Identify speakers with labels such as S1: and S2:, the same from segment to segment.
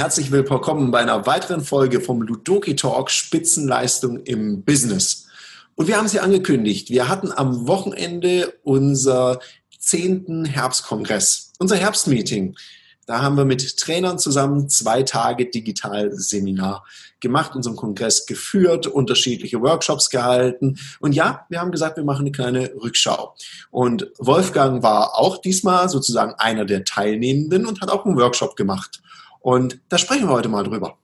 S1: herzlich willkommen bei einer weiteren Folge vom Ludoki Talk Spitzenleistung im Business. Und wir haben es ja angekündigt, wir hatten am Wochenende unser zehnten Herbstkongress, unser Herbstmeeting. Da haben wir mit Trainern zusammen zwei Tage Digitalseminar gemacht, unseren Kongress geführt, unterschiedliche Workshops gehalten. Und ja, wir haben gesagt, wir machen eine kleine Rückschau. Und Wolfgang war auch diesmal sozusagen einer der Teilnehmenden und hat auch einen Workshop gemacht. Und da sprechen wir heute mal drüber.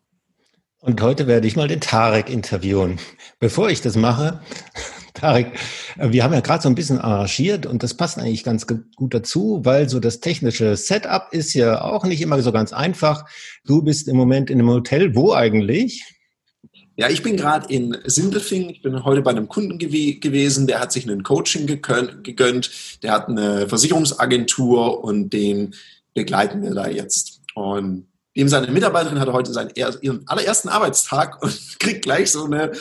S2: Und heute werde ich mal den Tarek interviewen. Bevor ich das mache, Tarek, wir haben ja gerade so ein bisschen arrangiert und das passt eigentlich ganz gut dazu, weil so das technische Setup ist ja auch nicht immer so ganz einfach. Du bist im Moment in einem Hotel. Wo eigentlich?
S1: Ja, ich bin gerade in Sindelfing. Ich bin heute bei einem Kunden gew gewesen, der hat sich einen Coaching gegönnt. Der hat eine Versicherungsagentur und den begleiten wir da jetzt. Und dem seine Mitarbeiterin hatte heute seinen ihren allerersten Arbeitstag und kriegt gleich so eine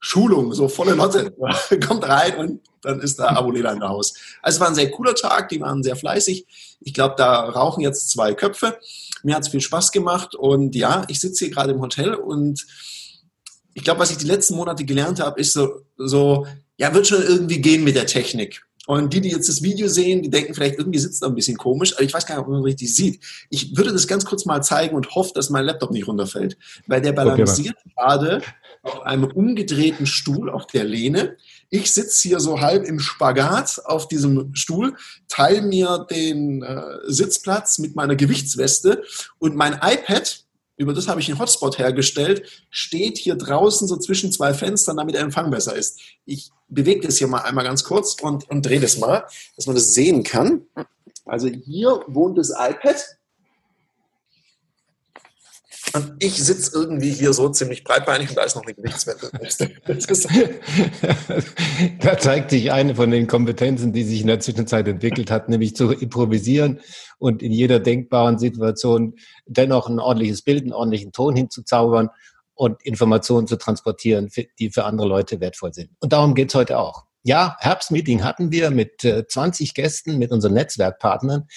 S1: Schulung, so volle Lotte. Kommt rein und dann ist da Abulela in der Haus. Also es war ein sehr cooler Tag, die waren sehr fleißig. Ich glaube, da rauchen jetzt zwei Köpfe. Mir hat es viel Spaß gemacht und ja, ich sitze hier gerade im Hotel und ich glaube, was ich die letzten Monate gelernt habe, ist so, so, ja, wird schon irgendwie gehen mit der Technik. Und die, die jetzt das Video sehen, die denken vielleicht, irgendwie sitzt da ein bisschen komisch, aber ich weiß gar nicht, ob man richtig sieht. Ich würde das ganz kurz mal zeigen und hoffe, dass mein Laptop nicht runterfällt. Weil der balanciert okay, gerade auf einem umgedrehten Stuhl auf der Lehne. Ich sitze hier so halb im Spagat auf diesem Stuhl, teile mir den äh, Sitzplatz mit meiner Gewichtsweste und mein iPad, über das habe ich einen Hotspot hergestellt, steht hier draußen so zwischen zwei Fenstern, damit der Empfang besser ist. Ich bewege das hier mal einmal ganz kurz und, und drehe das mal, dass man das sehen kann. Also hier wohnt das iPad und ich sitze irgendwie hier so ziemlich breitbeinig und da ist noch eine Gewichtswette.
S2: da zeigt sich eine von den Kompetenzen, die sich in der Zwischenzeit entwickelt hat, nämlich zu improvisieren und in jeder denkbaren Situation dennoch ein ordentliches Bild, einen ordentlichen Ton hinzuzaubern und Informationen zu transportieren, die für andere Leute wertvoll sind. Und darum geht's heute auch. Ja, Herbstmeeting hatten wir mit 20 äh, Gästen, mit unseren Netzwerkpartnern.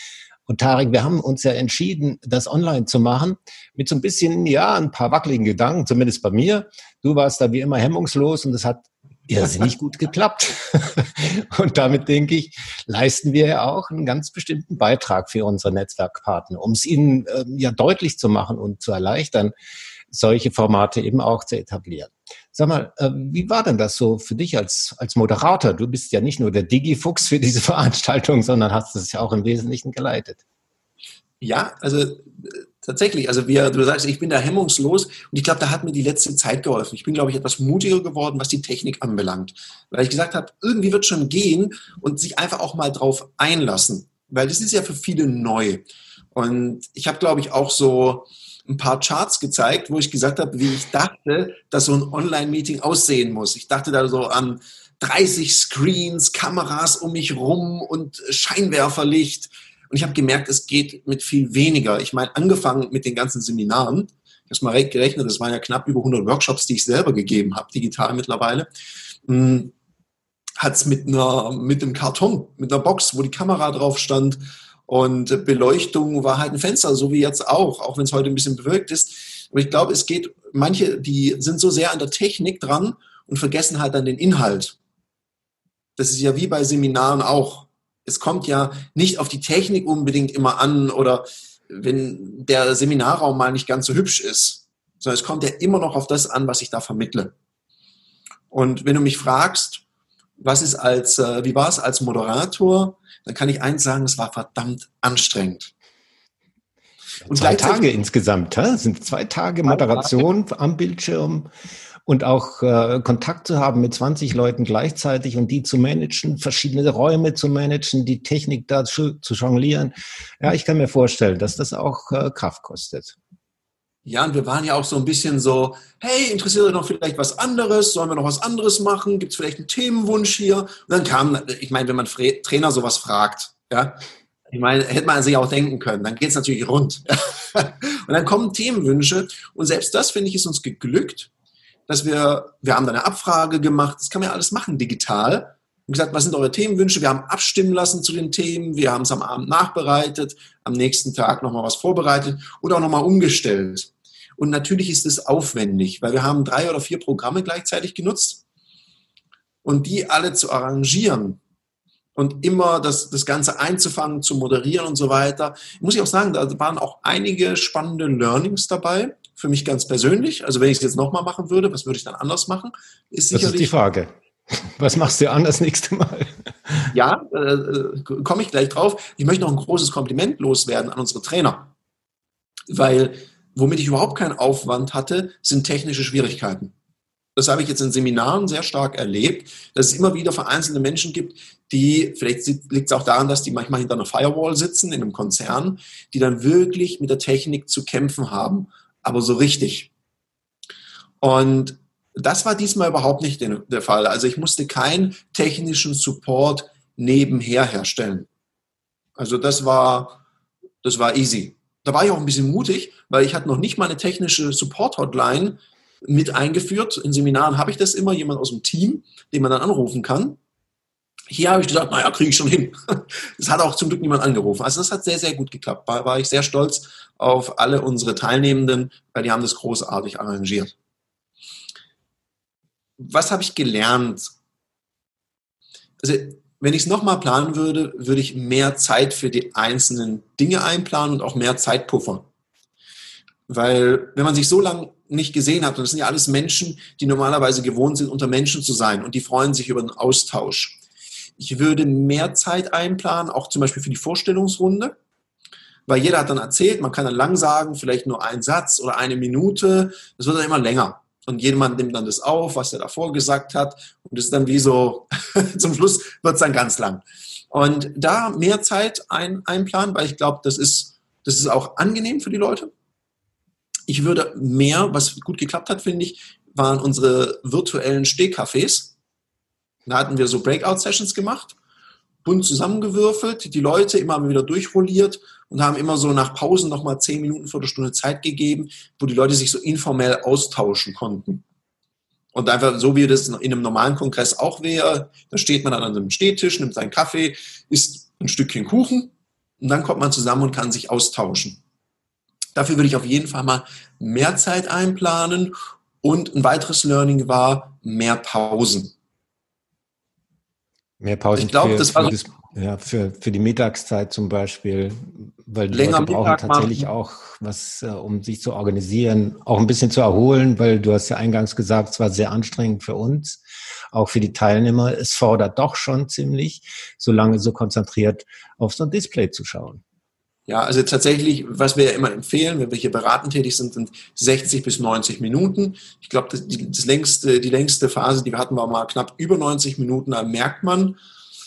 S2: Und Tarek, wir haben uns ja entschieden, das online zu machen, mit so ein bisschen, ja, ein paar wackeligen Gedanken, zumindest bei mir. Du warst da wie immer hemmungslos und es hat irrsinnig gut geklappt. und damit denke ich, leisten wir ja auch einen ganz bestimmten Beitrag für unsere Netzwerkpartner, um es ihnen äh, ja deutlich zu machen und zu erleichtern, solche Formate eben auch zu etablieren. Sag mal, äh, wie war denn das so für dich als, als Moderator? Du bist ja nicht nur der Digifuchs für diese Veranstaltung, sondern hast es ja auch im Wesentlichen geleitet.
S1: Ja, also äh, tatsächlich, also wir, du sagst, ich bin da hemmungslos und ich glaube, da hat mir die letzte Zeit geholfen. Ich bin, glaube ich, etwas mutiger geworden, was die Technik anbelangt. Weil ich gesagt habe, irgendwie wird schon gehen und sich einfach auch mal drauf einlassen. Weil das ist ja für viele neu. Und ich habe, glaube ich, auch so, ein paar Charts gezeigt, wo ich gesagt habe, wie ich dachte, dass so ein Online-Meeting aussehen muss. Ich dachte da so an 30 Screens, Kameras um mich rum und Scheinwerferlicht. Und ich habe gemerkt, es geht mit viel weniger. Ich meine, angefangen mit den ganzen Seminaren, ich habe mal gerechnet, das waren ja knapp über 100 Workshops, die ich selber gegeben habe, digital mittlerweile, hm, hat es mit, mit einem Karton, mit einer Box, wo die Kamera drauf stand, und Beleuchtung war halt ein Fenster, so wie jetzt auch, auch wenn es heute ein bisschen bewölkt ist. Aber ich glaube, es geht, manche, die sind so sehr an der Technik dran und vergessen halt dann den Inhalt. Das ist ja wie bei Seminaren auch. Es kommt ja nicht auf die Technik unbedingt immer an oder wenn der Seminarraum mal nicht ganz so hübsch ist, sondern es kommt ja immer noch auf das an, was ich da vermittle. Und wenn du mich fragst, was ist als, äh, wie war es als Moderator? dann kann ich eins sagen, es war verdammt anstrengend.
S2: Und zwei Tage insgesamt, hä? sind zwei Tage Moderation am Bildschirm und auch äh, Kontakt zu haben mit 20 Leuten gleichzeitig und die zu managen, verschiedene Räume zu managen, die Technik da zu, zu jonglieren. Ja, ich kann mir vorstellen, dass das auch äh, Kraft kostet.
S1: Ja, und wir waren ja auch so ein bisschen so, hey, interessiert euch noch vielleicht was anderes? Sollen wir noch was anderes machen? Gibt es vielleicht einen Themenwunsch hier? Und dann kam, ich meine, wenn man Trainer sowas fragt, ja, ich meine, hätte man sich auch denken können, dann geht es natürlich rund. und dann kommen Themenwünsche und selbst das, finde ich, ist uns geglückt, dass wir, wir haben da eine Abfrage gemacht, das kann man ja alles machen digital. Und gesagt, was sind eure Themenwünsche? Wir haben abstimmen lassen zu den Themen, wir haben es am Abend nachbereitet, am nächsten Tag nochmal was vorbereitet oder auch nochmal umgestellt. Und natürlich ist es aufwendig, weil wir haben drei oder vier Programme gleichzeitig genutzt und die alle zu arrangieren und immer das, das Ganze einzufangen, zu moderieren und so weiter. Muss ich auch sagen, da waren auch einige spannende Learnings dabei, für mich ganz persönlich. Also wenn ich es jetzt nochmal machen würde, was würde ich dann anders machen?
S2: Ist das ist die Frage. Was machst du anders nächste Mal?
S1: Ja, äh, äh, komme ich gleich drauf. Ich möchte noch ein großes Kompliment loswerden an unsere Trainer. Weil womit ich überhaupt keinen Aufwand hatte, sind technische Schwierigkeiten. Das habe ich jetzt in Seminaren sehr stark erlebt, dass es immer wieder vereinzelte Menschen gibt, die, vielleicht liegt es auch daran, dass die manchmal hinter einer Firewall sitzen in einem Konzern, die dann wirklich mit der Technik zu kämpfen haben, aber so richtig. Und das war diesmal überhaupt nicht der Fall. Also ich musste keinen technischen Support nebenher herstellen. Also das war, das war easy. Da war ich auch ein bisschen mutig, weil ich hatte noch nicht mal eine technische Support-Hotline mit eingeführt. In Seminaren habe ich das immer, jemand aus dem Team, den man dann anrufen kann. Hier habe ich gesagt, naja, kriege ich schon hin. Das hat auch zum Glück niemand angerufen. Also das hat sehr, sehr gut geklappt. Da war ich sehr stolz auf alle unsere Teilnehmenden, weil die haben das großartig arrangiert. Was habe ich gelernt? Also wenn ich es nochmal planen würde, würde ich mehr Zeit für die einzelnen Dinge einplanen und auch mehr Zeitpuffer. Weil wenn man sich so lange nicht gesehen hat, und das sind ja alles Menschen, die normalerweise gewohnt sind, unter Menschen zu sein und die freuen sich über den Austausch. Ich würde mehr Zeit einplanen, auch zum Beispiel für die Vorstellungsrunde, weil jeder hat dann erzählt, man kann dann lang sagen, vielleicht nur einen Satz oder eine Minute, das wird dann immer länger. Und jemand nimmt dann das auf, was er davor gesagt hat. Und ist dann wie so, zum Schluss wird es dann ganz lang. Und da mehr Zeit ein, einplanen, weil ich glaube, das ist, das ist auch angenehm für die Leute. Ich würde mehr, was gut geklappt hat, finde ich, waren unsere virtuellen Stehcafés. Da hatten wir so Breakout-Sessions gemacht, bunt zusammengewürfelt, die Leute immer wieder durchrolliert und haben immer so nach Pausen nochmal zehn Minuten, Viertelstunde Zeit gegeben, wo die Leute sich so informell austauschen konnten. Und einfach so wie das in einem normalen Kongress auch wäre, da steht man an einem Stehtisch, nimmt seinen Kaffee, isst ein Stückchen Kuchen und dann kommt man zusammen und kann sich austauschen. Dafür würde ich auf jeden Fall mal mehr Zeit einplanen und ein weiteres Learning war mehr Pausen.
S2: Mehr Pausen
S1: ich glaube, das war
S2: für, ja, für, für die Mittagszeit zum Beispiel, weil die Leute brauchen Mittag tatsächlich machen. auch was, äh, um sich zu organisieren, auch ein bisschen zu erholen, weil du hast ja eingangs gesagt, es war sehr anstrengend für uns, auch für die Teilnehmer. Es fordert doch schon ziemlich, so lange so konzentriert auf so ein Display zu schauen.
S1: Ja, also tatsächlich, was wir ja immer empfehlen, wenn wir hier beratend tätig sind, sind 60 bis 90 Minuten. Ich glaube, das, das längste, die längste Phase, die wir hatten, war mal knapp über 90 Minuten. Da merkt man,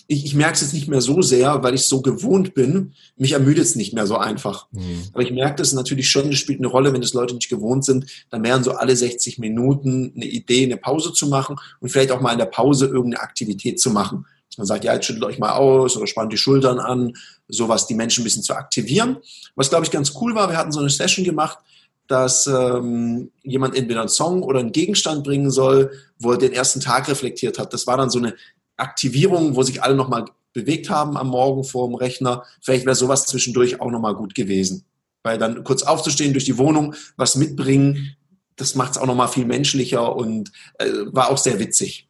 S1: ich, ich merke es jetzt nicht mehr so sehr, weil ich so gewohnt bin. Mich ermüdet es nicht mehr so einfach. Mhm. Aber ich merke das natürlich schon, das spielt eine Rolle, wenn das Leute nicht gewohnt sind, dann wären so alle 60 Minuten eine Idee, eine Pause zu machen und vielleicht auch mal in der Pause irgendeine Aktivität zu machen. Man sagt, ja, jetzt schüttelt euch mal aus oder spannt die Schultern an, sowas, die Menschen ein bisschen zu aktivieren. Was, glaube ich, ganz cool war, wir hatten so eine Session gemacht, dass ähm, jemand entweder einen Song oder einen Gegenstand bringen soll, wo er den ersten Tag reflektiert hat. Das war dann so eine Aktivierung, wo sich alle nochmal bewegt haben am Morgen vor dem Rechner. Vielleicht wäre sowas zwischendurch auch nochmal gut gewesen. Weil dann kurz aufzustehen, durch die Wohnung, was mitbringen, das macht es auch nochmal viel menschlicher und äh, war auch sehr witzig.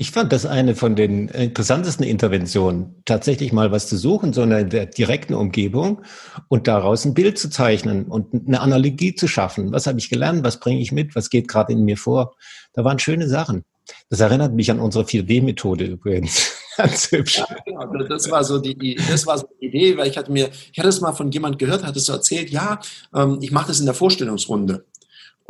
S2: Ich fand das eine von den interessantesten Interventionen, tatsächlich mal was zu suchen, sondern in der direkten Umgebung und daraus ein Bild zu zeichnen und eine Analogie zu schaffen. Was habe ich gelernt? Was bringe ich mit? Was geht gerade in mir vor? Da waren schöne Sachen. Das erinnert mich an unsere 4D-Methode übrigens.
S1: Ganz hübsch. Ja, genau. Das war so die, das war so die Idee, weil ich hatte mir, ich hatte es mal von jemand gehört, hat es so erzählt, ja, ähm, ich mache das in der Vorstellungsrunde.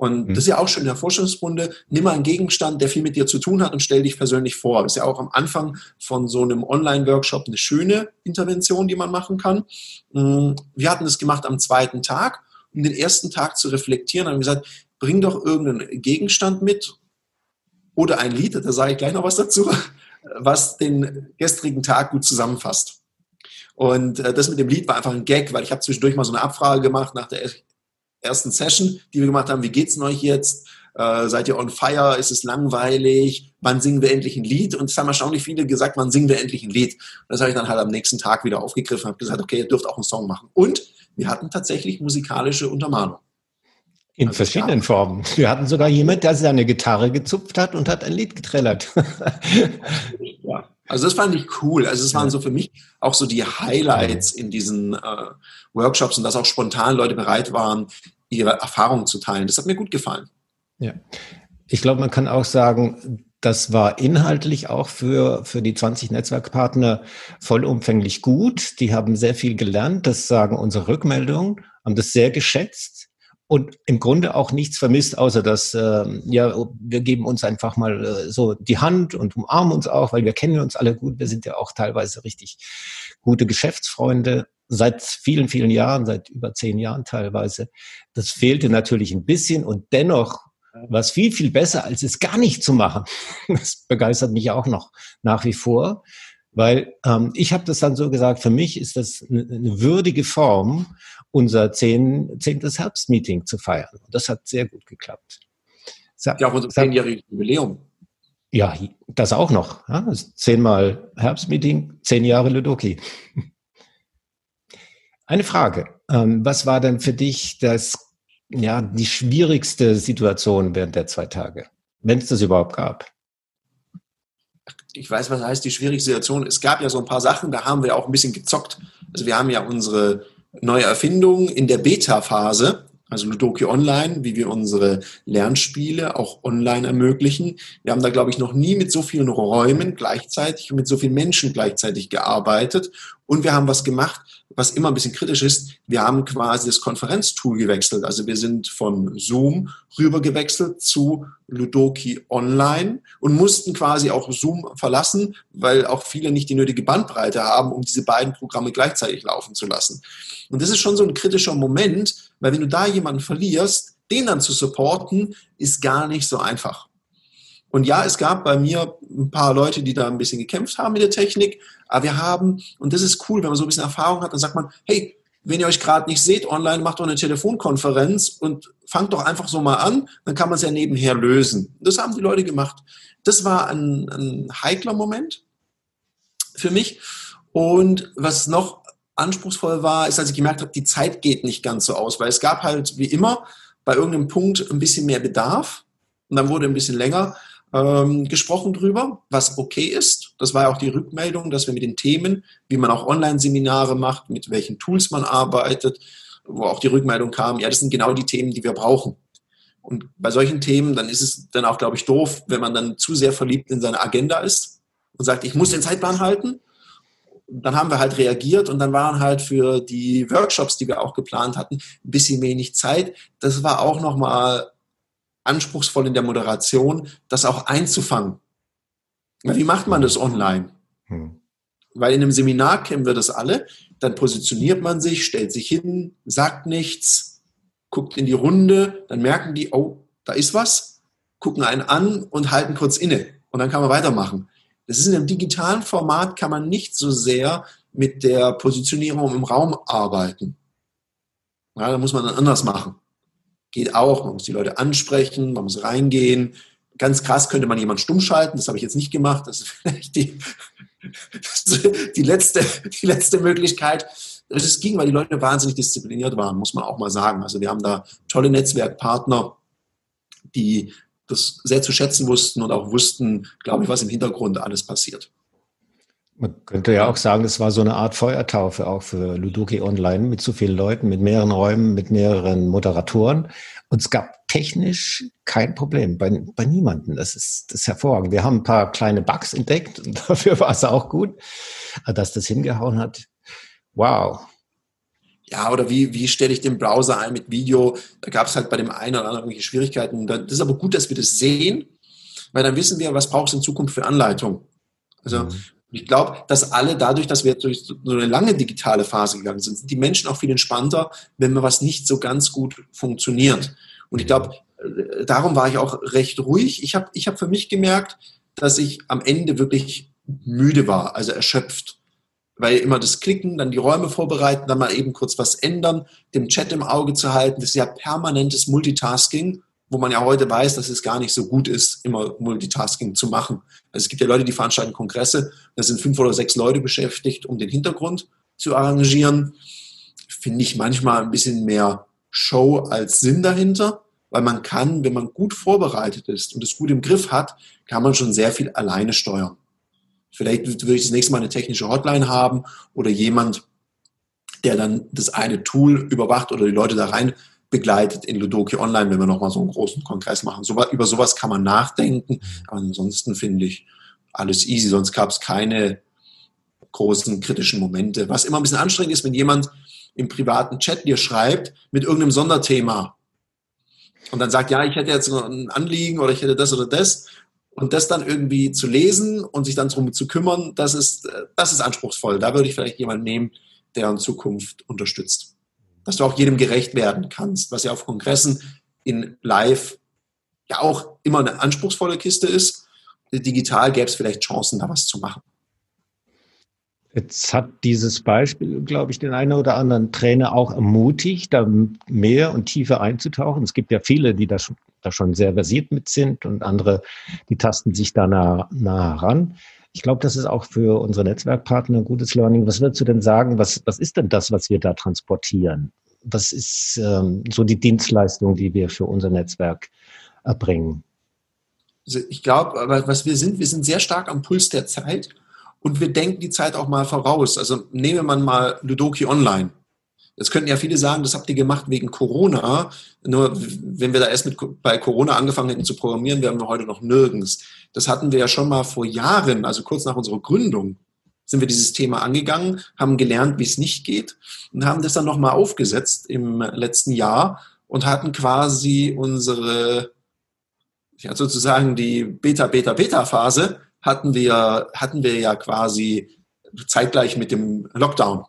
S1: Und mhm. das ist ja auch schon in der Forschungsrunde. Nimm mal einen Gegenstand, der viel mit dir zu tun hat und stell dich persönlich vor. Das ist ja auch am Anfang von so einem Online-Workshop eine schöne Intervention, die man machen kann. Mm, wir hatten das gemacht am zweiten Tag, um den ersten Tag zu reflektieren. Haben gesagt, bring doch irgendeinen Gegenstand mit oder ein Lied, da sage ich gleich noch was dazu, was den gestrigen Tag gut zusammenfasst. Und äh, das mit dem Lied war einfach ein Gag, weil ich habe zwischendurch mal so eine Abfrage gemacht nach der ersten Session, die wir gemacht haben, wie geht's euch jetzt? äh, seid ihr on fire, ist es langweilig, wann singen wir endlich ein Lied? Und es haben erstaunlich viele gesagt, wann singen wir endlich ein Lied? Und das habe ich dann halt am nächsten Tag wieder aufgegriffen und habe gesagt, okay, ihr dürft auch einen Song machen. Und wir hatten tatsächlich musikalische Untermalung.
S2: In also verschiedenen Formen. Wir hatten sogar jemand, der seine Gitarre gezupft hat und hat ein Lied getrellert.
S1: Also das fand ich cool. Also es waren so für mich auch so die Highlights in diesen äh, Workshops und dass auch spontan Leute bereit waren, ihre Erfahrungen zu teilen. Das hat mir gut gefallen.
S2: Ja. Ich glaube, man kann auch sagen, das war inhaltlich auch für, für die 20 Netzwerkpartner vollumfänglich gut. Die haben sehr viel gelernt. Das sagen unsere Rückmeldungen, haben das sehr geschätzt und im Grunde auch nichts vermisst, außer dass, äh, ja, wir geben uns einfach mal äh, so die Hand und umarmen uns auch, weil wir kennen uns alle gut. Wir sind ja auch teilweise richtig gute Geschäftsfreunde seit vielen, vielen Jahren, seit über zehn Jahren teilweise. Das fehlte natürlich ein bisschen und dennoch was viel, viel besser, als es gar nicht zu machen. Das begeistert mich auch noch nach wie vor, weil ähm, ich habe das dann so gesagt, für mich ist das eine, eine würdige Form, unser zehn, zehntes Herbstmeeting zu feiern. Und das hat sehr gut geklappt.
S1: Sag, ja, auch unser zehnjähriges Jubiläum.
S2: Ja, das auch noch. Ja, das zehnmal Herbstmeeting, zehn Jahre Ludoki. Eine Frage. Ähm, was war denn für dich das ja, die schwierigste Situation während der zwei Tage, wenn es das überhaupt gab?
S1: Ich weiß, was heißt die schwierigste Situation. Es gab ja so ein paar Sachen, da haben wir auch ein bisschen gezockt. Also wir haben ja unsere neue Erfindung in der Beta-Phase, also Ludoki Online, wie wir unsere Lernspiele auch online ermöglichen. Wir haben da, glaube ich, noch nie mit so vielen Räumen gleichzeitig und mit so vielen Menschen gleichzeitig gearbeitet. Und wir haben was gemacht, was immer ein bisschen kritisch ist, wir haben quasi das Konferenztool gewechselt. Also wir sind von Zoom rüber gewechselt zu Ludoki Online und mussten quasi auch Zoom verlassen, weil auch viele nicht die nötige Bandbreite haben, um diese beiden Programme gleichzeitig laufen zu lassen. Und das ist schon so ein kritischer Moment, weil wenn du da jemanden verlierst, den dann zu supporten, ist gar nicht so einfach. Und ja, es gab bei mir ein paar Leute, die da ein bisschen gekämpft haben mit der Technik, aber wir haben, und das ist cool, wenn man so ein bisschen Erfahrung hat, dann sagt man, hey, wenn ihr euch gerade nicht seht online, macht doch eine Telefonkonferenz und fangt doch einfach so mal an, dann kann man es ja nebenher lösen. Das haben die Leute gemacht. Das war ein, ein heikler Moment für mich. Und was noch anspruchsvoll war, ist, als ich gemerkt habe, die Zeit geht nicht ganz so aus, weil es gab halt wie immer bei irgendeinem Punkt ein bisschen mehr Bedarf und dann wurde ein bisschen länger ähm, gesprochen drüber, was okay ist. Das war ja auch die Rückmeldung, dass wir mit den Themen, wie man auch Online-Seminare macht, mit welchen Tools man arbeitet, wo auch die Rückmeldung kam, ja, das sind genau die Themen, die wir brauchen. Und bei solchen Themen, dann ist es dann auch, glaube ich, doof, wenn man dann zu sehr verliebt in seine Agenda ist und sagt, ich muss den Zeitplan halten. Dann haben wir halt reagiert und dann waren halt für die Workshops, die wir auch geplant hatten, ein bisschen wenig Zeit. Das war auch nochmal anspruchsvoll in der Moderation, das auch einzufangen. Wie macht man das online? Hm. Weil in einem Seminar kennen wir das alle. Dann positioniert man sich, stellt sich hin, sagt nichts, guckt in die Runde, dann merken die, oh, da ist was, gucken einen an und halten kurz inne. Und dann kann man weitermachen. Das ist in einem digitalen Format, kann man nicht so sehr mit der Positionierung im Raum arbeiten. Ja, da muss man dann anders machen. Geht auch, man muss die Leute ansprechen, man muss reingehen. Ganz krass könnte man jemanden stumm schalten, das habe ich jetzt nicht gemacht, das ist vielleicht die, die, letzte, die letzte Möglichkeit. Es ging, weil die Leute wahnsinnig diszipliniert waren, muss man auch mal sagen. Also wir haben da tolle Netzwerkpartner, die das sehr zu schätzen wussten und auch wussten, glaube ich, was im Hintergrund alles passiert.
S2: Man könnte ja auch sagen, das war so eine Art Feuertaufe auch für Ludoki Online mit so vielen Leuten, mit mehreren Räumen, mit mehreren Moderatoren. Und es gab technisch kein Problem bei, bei niemandem. Das ist, das ist hervorragend. Wir haben ein paar kleine Bugs entdeckt und dafür war es auch gut, dass das hingehauen hat. Wow.
S1: Ja, oder wie, wie stelle ich den Browser ein mit Video? Da gab es halt bei dem einen oder anderen irgendwelche Schwierigkeiten. Das ist aber gut, dass wir das sehen, weil dann wissen wir, was braucht es in Zukunft für Anleitung. Also mhm. Ich glaube, dass alle dadurch, dass wir durch so eine lange digitale Phase gegangen sind, sind die Menschen auch viel entspannter, wenn mir was nicht so ganz gut funktioniert. Und ich glaube, äh, darum war ich auch recht ruhig. Ich habe ich hab für mich gemerkt, dass ich am Ende wirklich müde war, also erschöpft. Weil immer das Klicken, dann die Räume vorbereiten, dann mal eben kurz was ändern, dem Chat im Auge zu halten, das ist ja permanentes Multitasking wo man ja heute weiß, dass es gar nicht so gut ist, immer Multitasking zu machen. Also es gibt ja Leute, die veranstalten Kongresse, da sind fünf oder sechs Leute beschäftigt, um den Hintergrund zu arrangieren. Finde ich manchmal ein bisschen mehr Show als Sinn dahinter, weil man kann, wenn man gut vorbereitet ist und es gut im Griff hat, kann man schon sehr viel alleine steuern. Vielleicht würde ich das nächste Mal eine technische Hotline haben oder jemand, der dann das eine Tool überwacht oder die Leute da rein begleitet in Ludoki Online, wenn wir nochmal so einen großen Kongress machen. So, über sowas kann man nachdenken. Aber ansonsten finde ich alles easy. Sonst gab es keine großen kritischen Momente. Was immer ein bisschen anstrengend ist, wenn jemand im privaten Chat dir schreibt mit irgendeinem Sonderthema und dann sagt, ja, ich hätte jetzt ein Anliegen oder ich hätte das oder das und das dann irgendwie zu lesen und sich dann darum zu kümmern, das ist, das ist anspruchsvoll. Da würde ich vielleicht jemanden nehmen, der in Zukunft unterstützt dass du auch jedem gerecht werden kannst, was ja auf Kongressen in Live ja auch immer eine anspruchsvolle Kiste ist. Digital gäbe es vielleicht Chancen, da was zu machen.
S2: Jetzt hat dieses Beispiel, glaube ich, den einen oder anderen Trainer auch ermutigt, da mehr und tiefer einzutauchen. Es gibt ja viele, die da schon, da schon sehr versiert mit sind und andere, die tasten sich da nah, nah ran. Ich glaube, das ist auch für unsere Netzwerkpartner ein gutes Learning. Was würdest du denn sagen? Was, was ist denn das, was wir da transportieren? Was ist ähm, so die Dienstleistung, die wir für unser Netzwerk erbringen?
S1: Also ich glaube, was wir sind, wir sind sehr stark am Puls der Zeit und wir denken die Zeit auch mal voraus. Also nehmen wir mal Ludoki Online. Jetzt könnten ja viele sagen, das habt ihr gemacht wegen Corona. Nur wenn wir da erst mit bei Corona angefangen hätten zu programmieren, wären wir heute noch nirgends. Das hatten wir ja schon mal vor Jahren, also kurz nach unserer Gründung, sind wir dieses Thema angegangen, haben gelernt, wie es nicht geht und haben das dann nochmal aufgesetzt im letzten Jahr und hatten quasi unsere, ja sozusagen die Beta-Beta-Beta-Phase hatten wir, hatten wir ja quasi zeitgleich mit dem Lockdown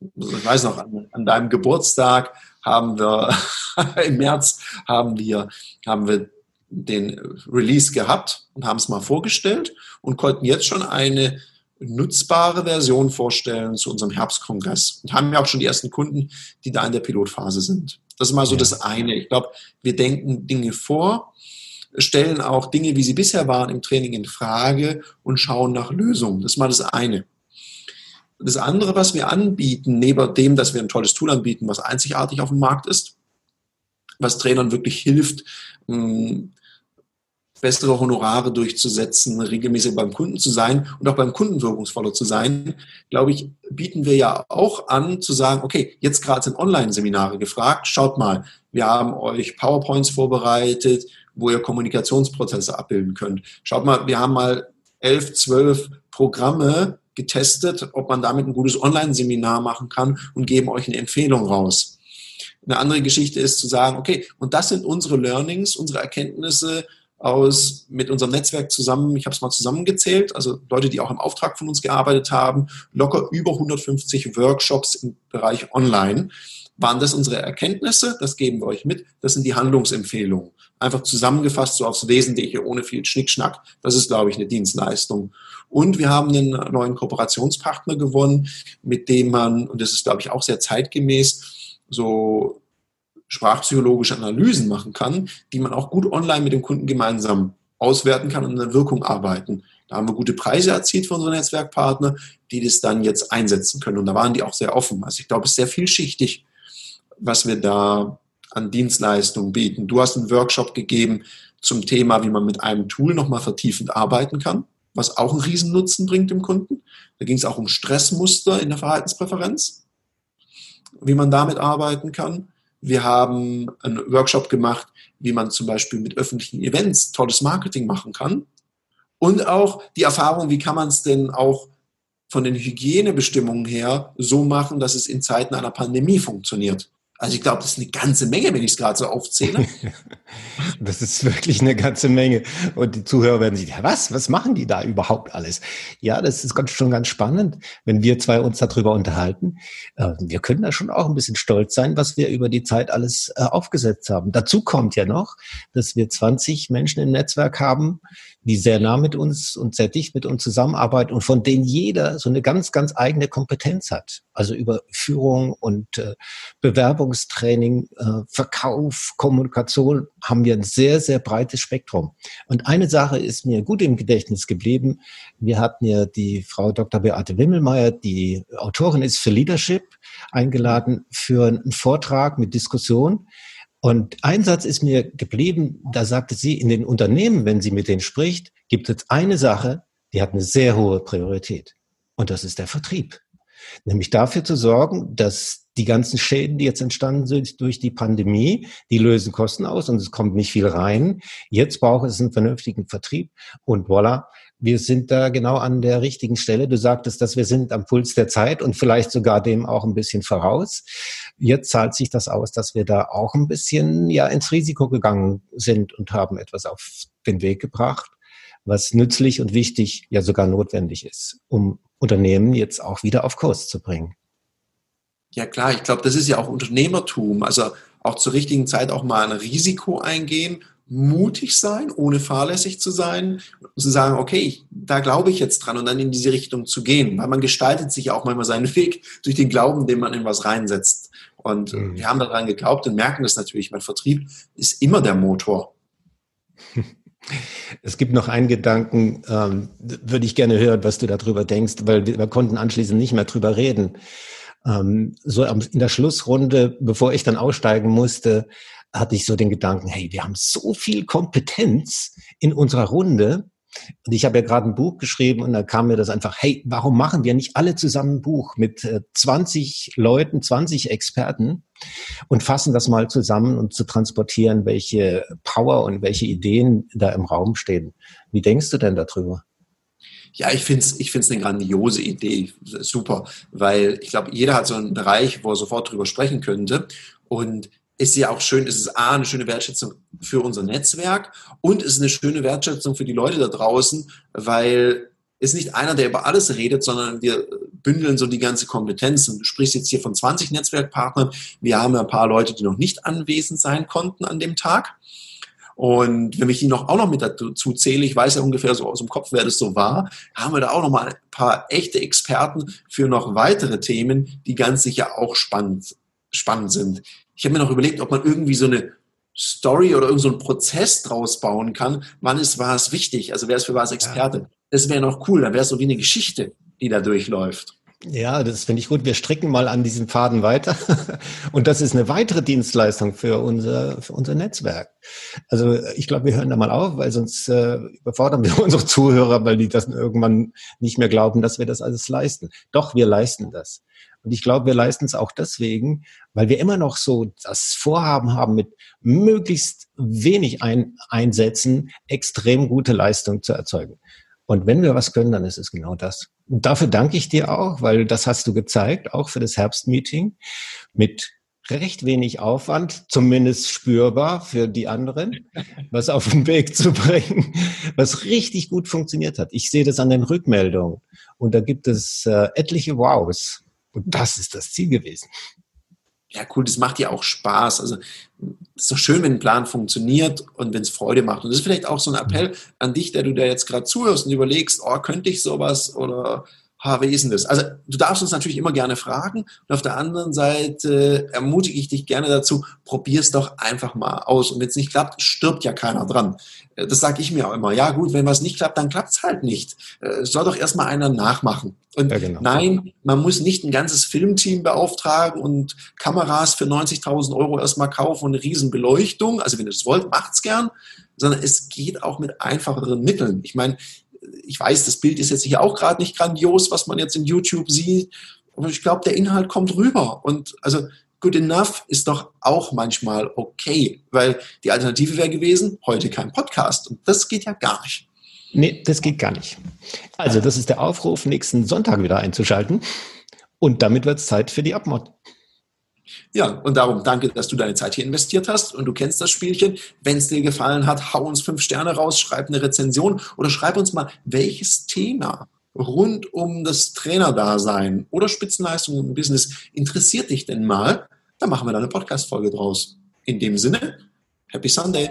S1: ich weiß noch, an, an deinem Geburtstag haben wir im März haben wir, haben wir den Release gehabt und haben es mal vorgestellt und konnten jetzt schon eine nutzbare Version vorstellen zu unserem Herbstkongress und haben ja auch schon die ersten Kunden, die da in der Pilotphase sind. Das ist mal so ja. das eine. Ich glaube, wir denken Dinge vor, stellen auch Dinge, wie sie bisher waren, im Training in Frage und schauen nach Lösungen. Das ist mal das eine. Das andere, was wir anbieten, neben dem, dass wir ein tolles Tool anbieten, was einzigartig auf dem Markt ist, was Trainern wirklich hilft, bessere Honorare durchzusetzen, regelmäßig beim Kunden zu sein und auch beim Kunden wirkungsvoller zu sein, glaube ich, bieten wir ja auch an zu sagen, okay, jetzt gerade sind Online-Seminare gefragt, schaut mal, wir haben euch PowerPoints vorbereitet, wo ihr Kommunikationsprozesse abbilden könnt. Schaut mal, wir haben mal elf, zwölf Programme getestet, ob man damit ein gutes Online-Seminar machen kann und geben euch eine Empfehlung raus. Eine andere Geschichte ist zu sagen, okay, und das sind unsere Learnings, unsere Erkenntnisse aus mit unserem Netzwerk zusammen, ich habe es mal zusammengezählt, also Leute, die auch im Auftrag von uns gearbeitet haben, locker über 150 Workshops im Bereich Online. Waren das unsere Erkenntnisse? Das geben wir euch mit. Das sind die Handlungsempfehlungen. Einfach zusammengefasst, so aufs Wesentliche, ohne viel Schnickschnack. Das ist, glaube ich, eine Dienstleistung. Und wir haben einen neuen Kooperationspartner gewonnen, mit dem man, und das ist, glaube ich, auch sehr zeitgemäß, so sprachpsychologische Analysen machen kann, die man auch gut online mit dem Kunden gemeinsam auswerten kann und in der Wirkung arbeiten. Da haben wir gute Preise erzielt für unsere Netzwerkpartner, die das dann jetzt einsetzen können. Und da waren die auch sehr offen. Also ich glaube, es ist sehr vielschichtig, was wir da an Dienstleistungen bieten. Du hast einen Workshop gegeben zum Thema, wie man mit einem Tool nochmal vertiefend arbeiten kann was auch einen Riesennutzen bringt dem Kunden. Da ging es auch um Stressmuster in der Verhaltenspräferenz, wie man damit arbeiten kann. Wir haben einen Workshop gemacht, wie man zum Beispiel mit öffentlichen Events tolles Marketing machen kann. Und auch die Erfahrung, wie kann man es denn auch von den Hygienebestimmungen her so machen, dass es in Zeiten einer Pandemie funktioniert. Also ich glaube, das ist eine ganze Menge, wenn ich es gerade so aufzähle.
S2: das ist wirklich eine ganze Menge. Und die Zuhörer werden sich, ja, was, was machen die da überhaupt alles? Ja, das ist ganz, schon ganz spannend, wenn wir zwei uns darüber unterhalten. Äh, wir können da schon auch ein bisschen stolz sein, was wir über die Zeit alles äh, aufgesetzt haben. Dazu kommt ja noch, dass wir 20 Menschen im Netzwerk haben, die sehr nah mit uns und sehr dicht mit uns zusammenarbeiten und von denen jeder so eine ganz, ganz eigene Kompetenz hat. Also über Führung und äh, Bewerbungstraining, äh, Verkauf, Kommunikation haben wir ein sehr, sehr breites Spektrum. Und eine Sache ist mir gut im Gedächtnis geblieben. Wir hatten ja die Frau Dr. Beate Wimmelmeier, die Autorin ist für Leadership, eingeladen für einen Vortrag mit Diskussion. Und ein Satz ist mir geblieben, da sagte sie, in den Unternehmen, wenn sie mit denen spricht, gibt es eine Sache, die hat eine sehr hohe Priorität. Und das ist der Vertrieb. Nämlich dafür zu sorgen, dass die ganzen Schäden, die jetzt entstanden sind durch die Pandemie, die lösen Kosten aus und es kommt nicht viel rein. Jetzt braucht es einen vernünftigen Vertrieb und voilà, wir sind da genau an der richtigen Stelle. Du sagtest, dass wir sind am Puls der Zeit und vielleicht sogar dem auch ein bisschen voraus. Jetzt zahlt sich das aus, dass wir da auch ein bisschen ja ins Risiko gegangen sind und haben etwas auf den Weg gebracht, was nützlich und wichtig, ja sogar notwendig ist, um Unternehmen jetzt auch wieder auf Kurs zu bringen.
S1: Ja klar, ich glaube, das ist ja auch Unternehmertum. Also auch zur richtigen Zeit auch mal ein Risiko eingehen, mutig sein, ohne fahrlässig zu sein zu sagen, okay, ich, da glaube ich jetzt dran und dann in diese Richtung zu gehen, weil man gestaltet sich ja auch manchmal seinen Weg durch den Glauben, den man in was reinsetzt. Und mhm. wir haben daran geglaubt und merken das natürlich. Mein Vertrieb ist immer der Motor.
S2: Es gibt noch einen Gedanken, ähm, würde ich gerne hören, was du darüber denkst, weil wir, wir konnten anschließend nicht mehr drüber reden. Ähm, so in der Schlussrunde, bevor ich dann aussteigen musste, hatte ich so den Gedanken, hey, wir haben so viel Kompetenz in unserer Runde. Und ich habe ja gerade ein Buch geschrieben und da kam mir das einfach, hey, warum machen wir nicht alle zusammen ein Buch mit 20 äh, Leuten, 20 Experten und fassen das mal zusammen und zu transportieren, welche Power und welche Ideen da im Raum stehen. Wie denkst du denn darüber?
S1: Ja, ich finde es ich find's eine grandiose Idee, super, weil ich glaube, jeder hat so einen Bereich, wo er sofort drüber sprechen könnte. Und ist ja auch schön, ist es A, eine schöne Wertschätzung für unser Netzwerk und ist eine schöne Wertschätzung für die Leute da draußen, weil ist nicht einer, der über alles redet, sondern wir bündeln so die ganze Kompetenz. Du sprichst jetzt hier von 20 Netzwerkpartnern. Wir haben ein paar Leute, die noch nicht anwesend sein konnten an dem Tag. Und wenn ich die noch auch noch mit dazu zähle, ich weiß ja ungefähr so aus dem Kopf, wer das so war, haben wir da auch noch mal ein paar echte Experten für noch weitere Themen, die ganz sicher auch spannend, spannend sind. Ich habe mir noch überlegt, ob man irgendwie so eine Story oder irgendeinen so Prozess draus bauen kann. Wann ist was wichtig? Also wer ist für was Experte? Ja. Das wäre noch cool. Dann wäre es so wie eine Geschichte, die da durchläuft.
S2: Ja, das finde ich gut. Wir stricken mal an diesem Faden weiter. Und das ist eine weitere Dienstleistung für unser, für unser Netzwerk. Also ich glaube, wir hören da mal auf, weil sonst äh, überfordern wir unsere Zuhörer, weil die das irgendwann nicht mehr glauben, dass wir das alles leisten. Doch, wir leisten das. Und ich glaube, wir leisten es auch deswegen, weil wir immer noch so das Vorhaben haben, mit möglichst wenig ein Einsätzen extrem gute Leistung zu erzeugen. Und wenn wir was können, dann ist es genau das. Und dafür danke ich dir auch, weil das hast du gezeigt, auch für das Herbstmeeting mit recht wenig Aufwand, zumindest spürbar für die anderen, was auf den Weg zu bringen, was richtig gut funktioniert hat. Ich sehe das an den Rückmeldungen und da gibt es äh, etliche Wows. Und das ist das Ziel gewesen.
S1: Ja, cool, das macht ja auch Spaß. Also, es ist doch schön, wenn ein Plan funktioniert und wenn es Freude macht. Und das ist vielleicht auch so ein Appell an dich, der du da jetzt gerade zuhörst und überlegst, oh, könnte ich sowas oder wie ist denn das? Also du darfst uns natürlich immer gerne fragen und auf der anderen Seite ermutige ich dich gerne dazu, probier es doch einfach mal aus. Und wenn es nicht klappt, stirbt ja keiner dran. Äh, das sage ich mir auch immer. Ja gut, wenn was nicht klappt, dann klappt es halt nicht. Äh, soll doch erstmal einer nachmachen. Und ja, genau. nein, man muss nicht ein ganzes Filmteam beauftragen und Kameras für 90.000 Euro erstmal kaufen und eine riesen Beleuchtung. Also wenn ihr das wollt, macht's gern. Sondern es geht auch mit einfacheren Mitteln. Ich meine, ich weiß, das Bild ist jetzt hier auch gerade nicht grandios, was man jetzt in YouTube sieht, aber ich glaube, der Inhalt kommt rüber. Und also good enough ist doch auch manchmal okay, weil die Alternative wäre gewesen, heute kein Podcast. Und das geht ja gar nicht.
S2: Nee, das geht gar nicht. Also, das ist der Aufruf, nächsten Sonntag wieder einzuschalten. Und damit wird es Zeit für die Abmod.
S1: Ja, und darum danke, dass du deine Zeit hier investiert hast und du kennst das Spielchen. Wenn es dir gefallen hat, hau uns fünf Sterne raus, schreib eine Rezension oder schreib uns mal, welches Thema rund um das Trainerdasein oder Spitzenleistung im Business interessiert dich denn mal? Dann machen wir da eine Podcast-Folge draus. In dem Sinne, Happy Sunday!